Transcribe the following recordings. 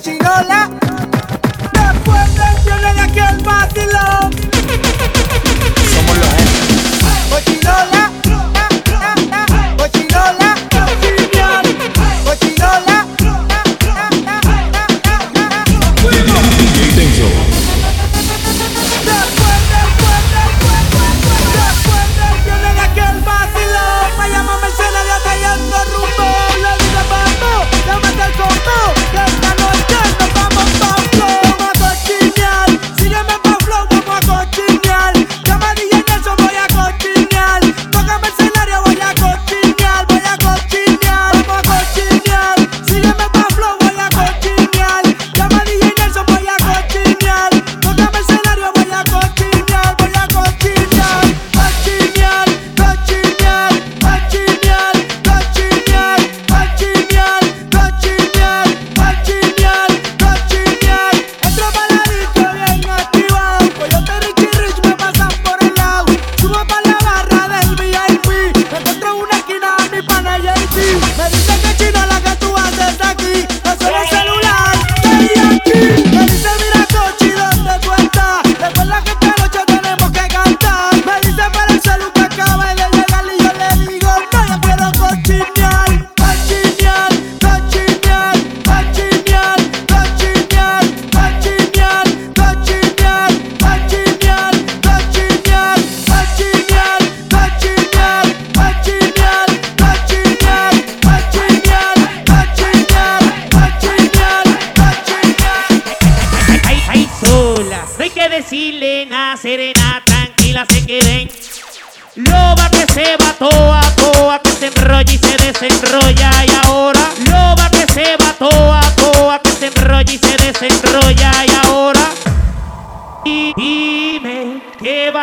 cochinola. Después viene de aquí el vacilón. Somos los jefes. Cochinola.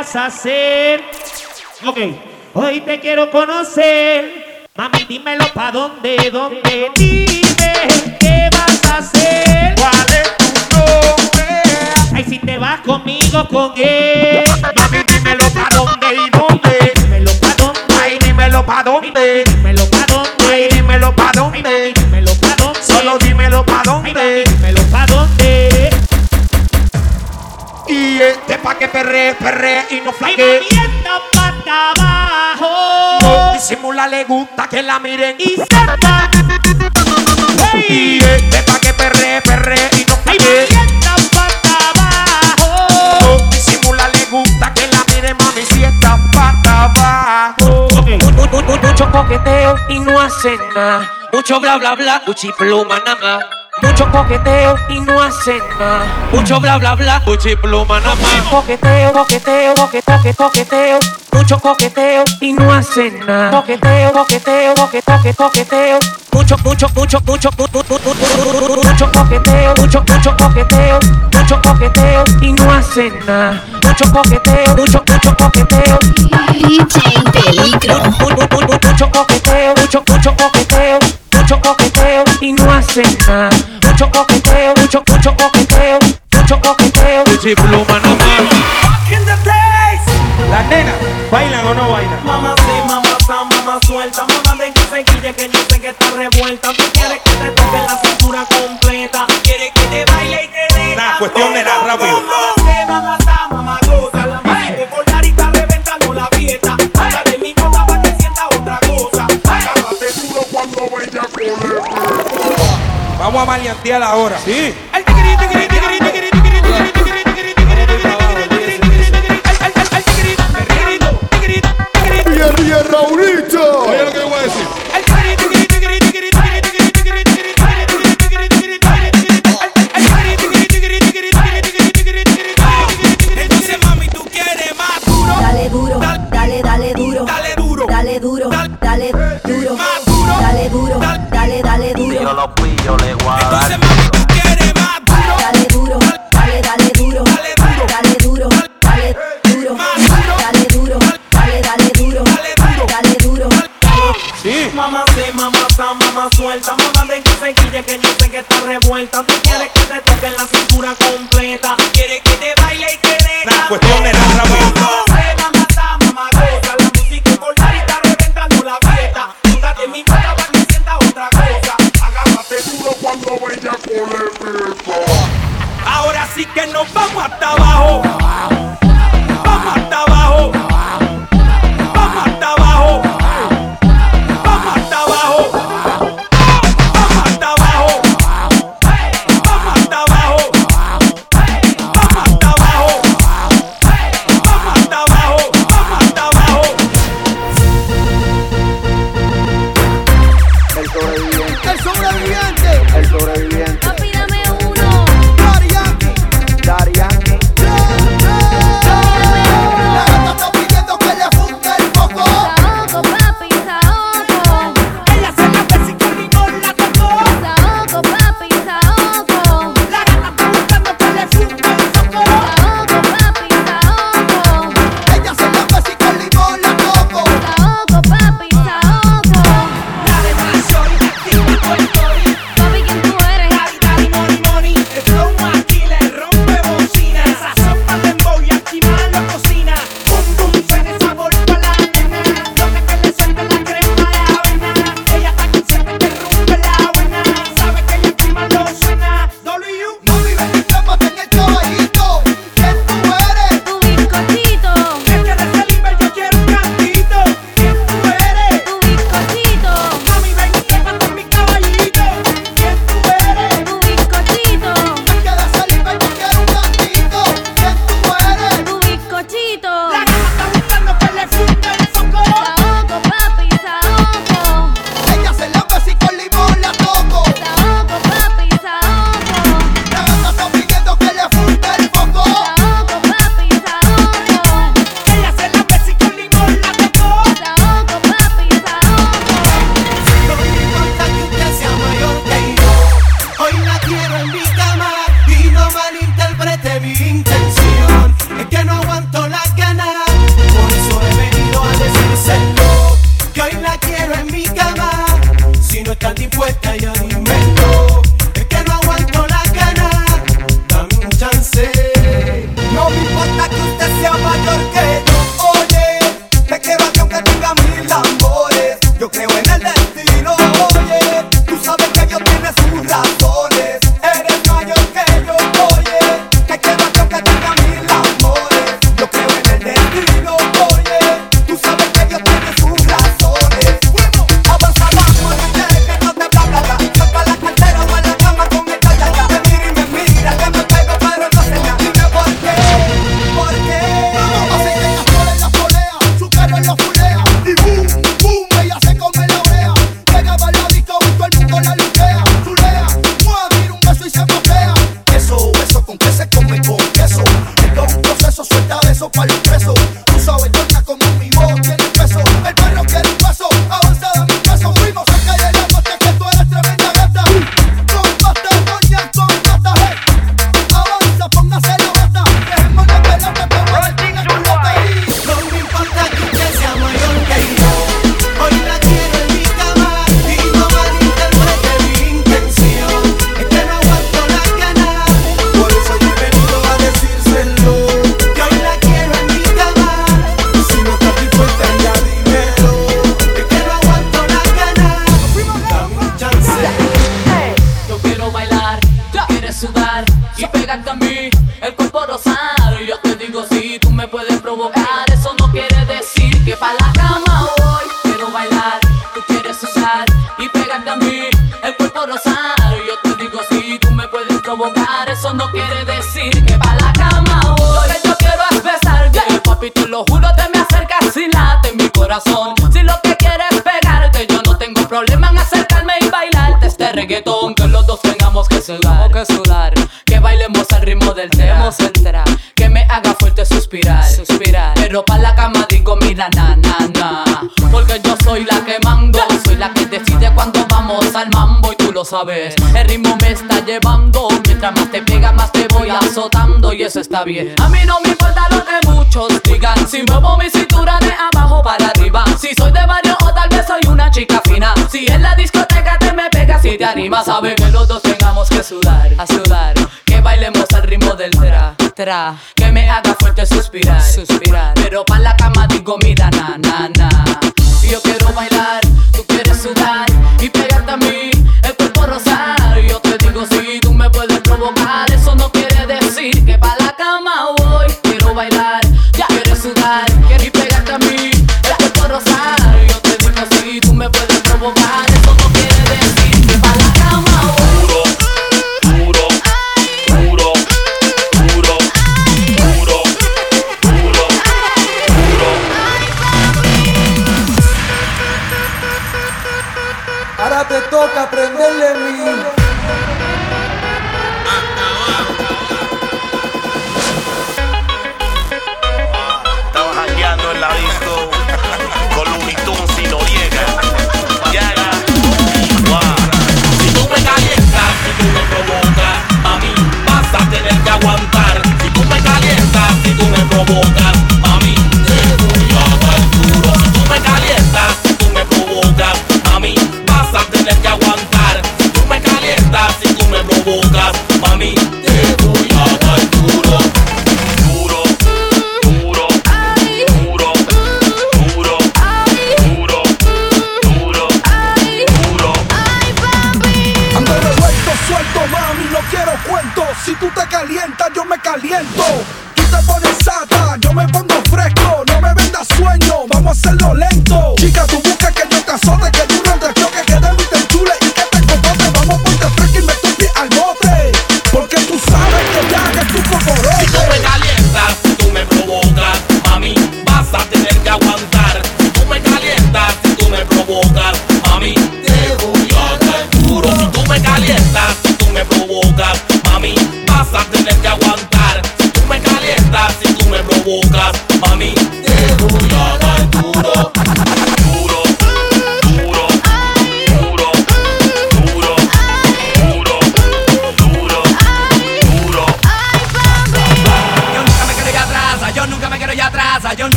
¿Qué vas a hacer? Ok, hoy te quiero conocer. Mami, dímelo pa' dónde, dónde. Dime, ¿qué vas a hacer? ¿Cuál es tu nombre? Ay, si te vas conmigo, con él. Mami, dímelo pa' dónde y dónde. Dímelo pa' dónde, Ay, dímelo pa' dónde. dímelo pa' dónde. Ay, dímelo pa' dónde. nadie. Sepa que perre, perre y no flaque. Y pata abajo. No disimula, le gusta que la miren. Y sepa. Hey. Que perre, perre y no flaque. Mucho coqueteo y no hace nada. Mucho bla bla bla, cuchipluma nada. Mucho coqueteo y no hacen nada. Mucho bla bla bla, pluma nada más. Coqueteo, coqueteo, coque, coque, coqueteo. Mucho coqueteo y no hacen nada. Coqueteo, coqueteo, coque, coque, coqueteo. Mucho, mucho, mucho, mucho, mu- mu- mu- mu- mu- mu- mucho coqueteo, mucho, mucho coqueteo, mucho coqueteo y no hacen nada. Mucho coqueteo, mucho, mucho coqueteo. DJ Peligro. Mu- mu- mu- mu- Mucho coqueteo, mucho, mucho coqueteo, mucho coqueteo y no hacen nada. Mucho coqueteo, mucho, mucho coqueteo, mucho coqueteo. Las nenas, ¿bailan o no bailan? Mamá sí, mamá está, mamá suelta, mamá de que se quille que yo sé que está revuelta. Tú quieres que te toque la cintura completa, quieres que te baile y te dé. Nah, cuestión de nada, Vamos a maleantear ahora. Sí. Tú lo juro, te me acercas y late mi corazón. Si lo que quieres pegarte, yo no tengo problema en acercarme y bailarte este reggaetón. Que los dos tengamos que sudar, que sudar. Que bailemos al ritmo del tema. Que me haga fuerte suspirar, suspirar. Pero pa' la cama digo, mira, na, na, na. Porque yo soy la que mando, soy la que decide cuando vamos al mambo y tú lo sabes. El ritmo me está llevando, mientras más te pega, más te voy azotando y eso está bien. A mí no me importa lo que muchos digan. Si muevo mi cintura de abajo para arriba. Si soy de barrio o tal vez soy una chica fina. Si en la discoteca te me pegas y te animas, sabe que los dos tengamos que sudar, a sudar. Que bailemos al ritmo del tra. Que me haga fuerte suspirar, suspirar. Pero pa' la cama digo, mira, na, na, na.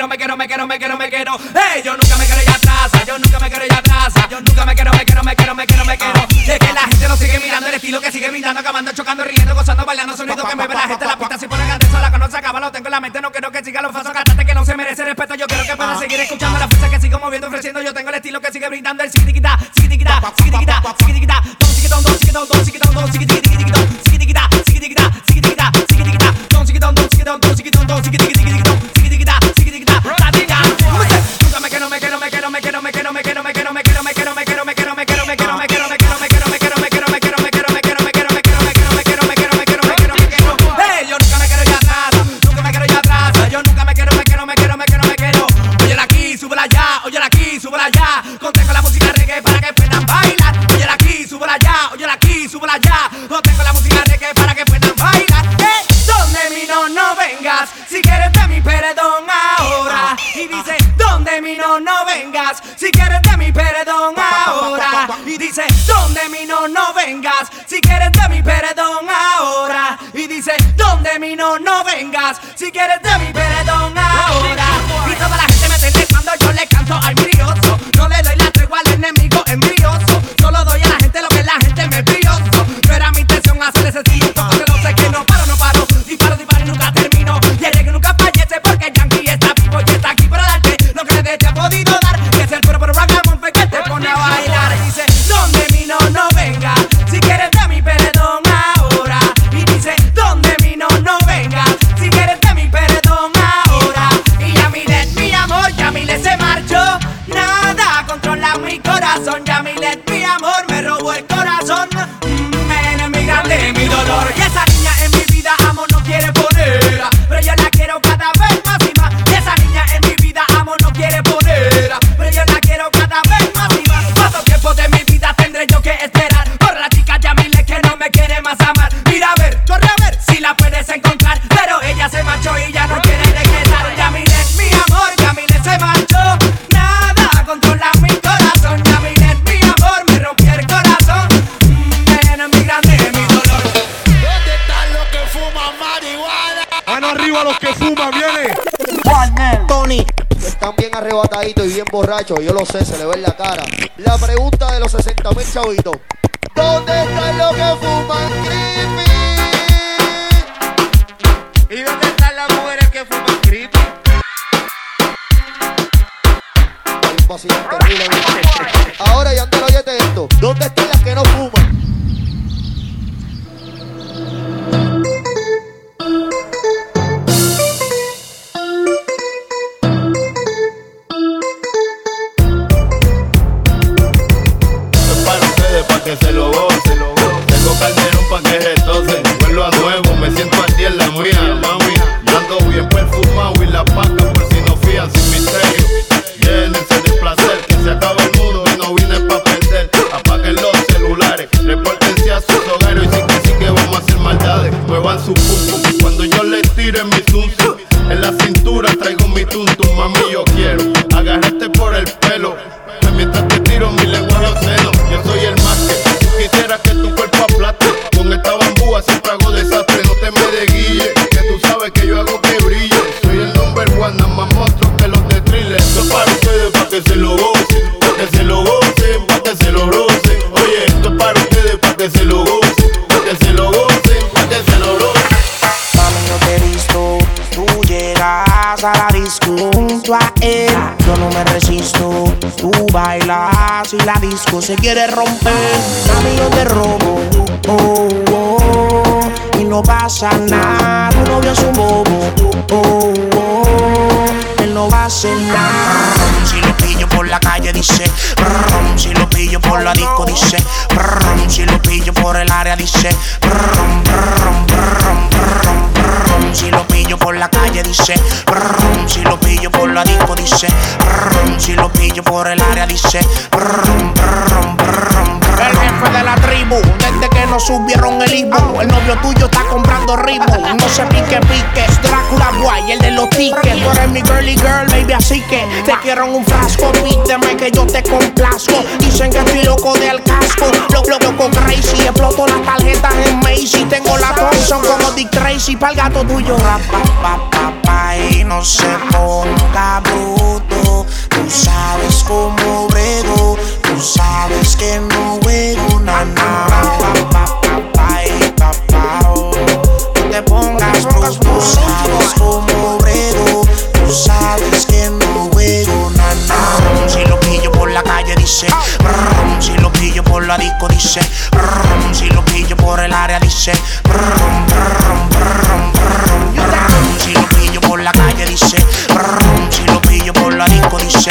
quiero, me quiero, me quiero, me quiero, me quiero. Yo nunca me quiero ya atrás, yo nunca me quiero ya atrás. Yo nunca me quiero, me quiero, me quiero, me quiero, me quiero. Es que la gente lo sigue mirando, el estilo que sigue brindando, acabando, chocando, riendo, gozando, bailando, sonido que me ve la gente la pista. Si ponen atención, la que no se acaba, lo tengo en la mente, no quiero que siga los falsos cantantes que no se merece respeto. Yo quiero que pueda ah. seguir escuchando la fuerza que sigo moviendo, ofreciendo. Yo tengo el estilo que sigue brindando, el sigue tiquita, sigue. arrebatadito y bien borracho, yo lo sé, se le ve en la cara. La pregunta de los 60 mil chavitos. ¿Dónde están los que fuman creepy? ¿Y dónde están las mujeres que fuman creepy? Ahora ya te lo oyete esto. ¿Dónde están las que no fuman? disco se quiere romper. Mami, yo te robo. Oh, oh, y no pasa nada. Tu novio es un bobo. Oh, oh, él no va a hacer nada. Si lo pillo por la calle dice, brum, si lo pillo por la disco dice, si lo pillo por el área dice, brum, brum, brum, brum, brum, si lo pillo por la calle dice, subieron el ritmo. El novio tuyo está comprando ritmo. No se pique, pique. Drácula Guay, el de los tickets. Tú eres mi girly girl, baby, así que te quiero en un frasco. Pídeme que yo te complazco. Dicen que estoy loco de al casco. Lo loco crazy. Exploto las tarjetas en Macy. Tengo la Thompson como Dick Tracy. Pa'l gato tuyo. Rapa, pa, pa, pa, y no se ponga bruto. Tú sabes cómo brego. Tú sabes que no juego nada. te pongas tú, tú sabes cómo brego, tú sabes que no juego nada. Si lo pillo por la calle dice, brum, si lo pillo por la disco dice, brum, si lo pillo por el área dice, brum, brum, brum, brum, si lo pillo por la calle dice, brum, si lo pillo por la disco dice.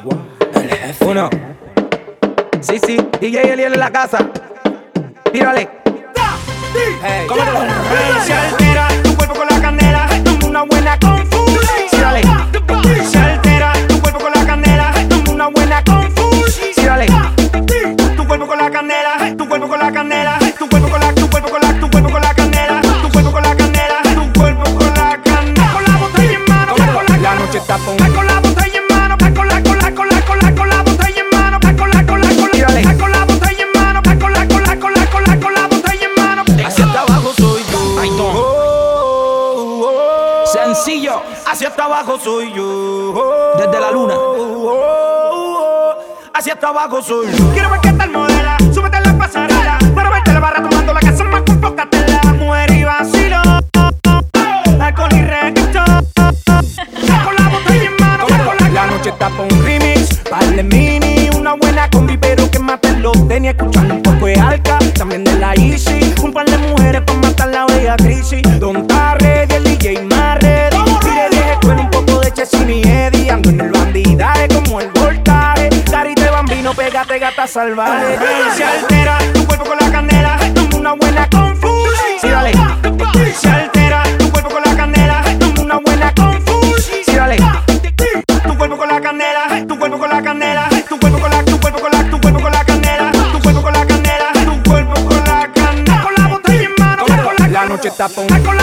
Uno. Sí, sí, DJ Eliel en la casa. Tírale. Hey, ¿Cómo te lo? Se altera tu cuerpo con la canela. Toma una buena abajo soy yo. Desde la luna. Hacia hasta abajo soy yo. Quiero ver qué tal modela, súbete en la pasarela. Para verte la barra tomando la casa más con poca tela. Mujer y vacilo, alcohol y reggaetón. Con la botella en mano, con la La noche está pa' un remix, par de mini, una buena combi, pero que mate los tenis, escuchando un poco de alca, también de la Easy, salvaje, Se altera tu cuerpo con la canela, toma una buena confusión. Sí, dale. Se altera tu cuerpo con la canela, toma una buena confusión. Sí, dale. Tu cuerpo con la canela, tu cuerpo con la canela, tu cuerpo con la, tu cuerpo con la, tu cuerpo con la canela, tu cuerpo con la canela, tu cuerpo con la canela. Con la botella en mano, con la, la noche está con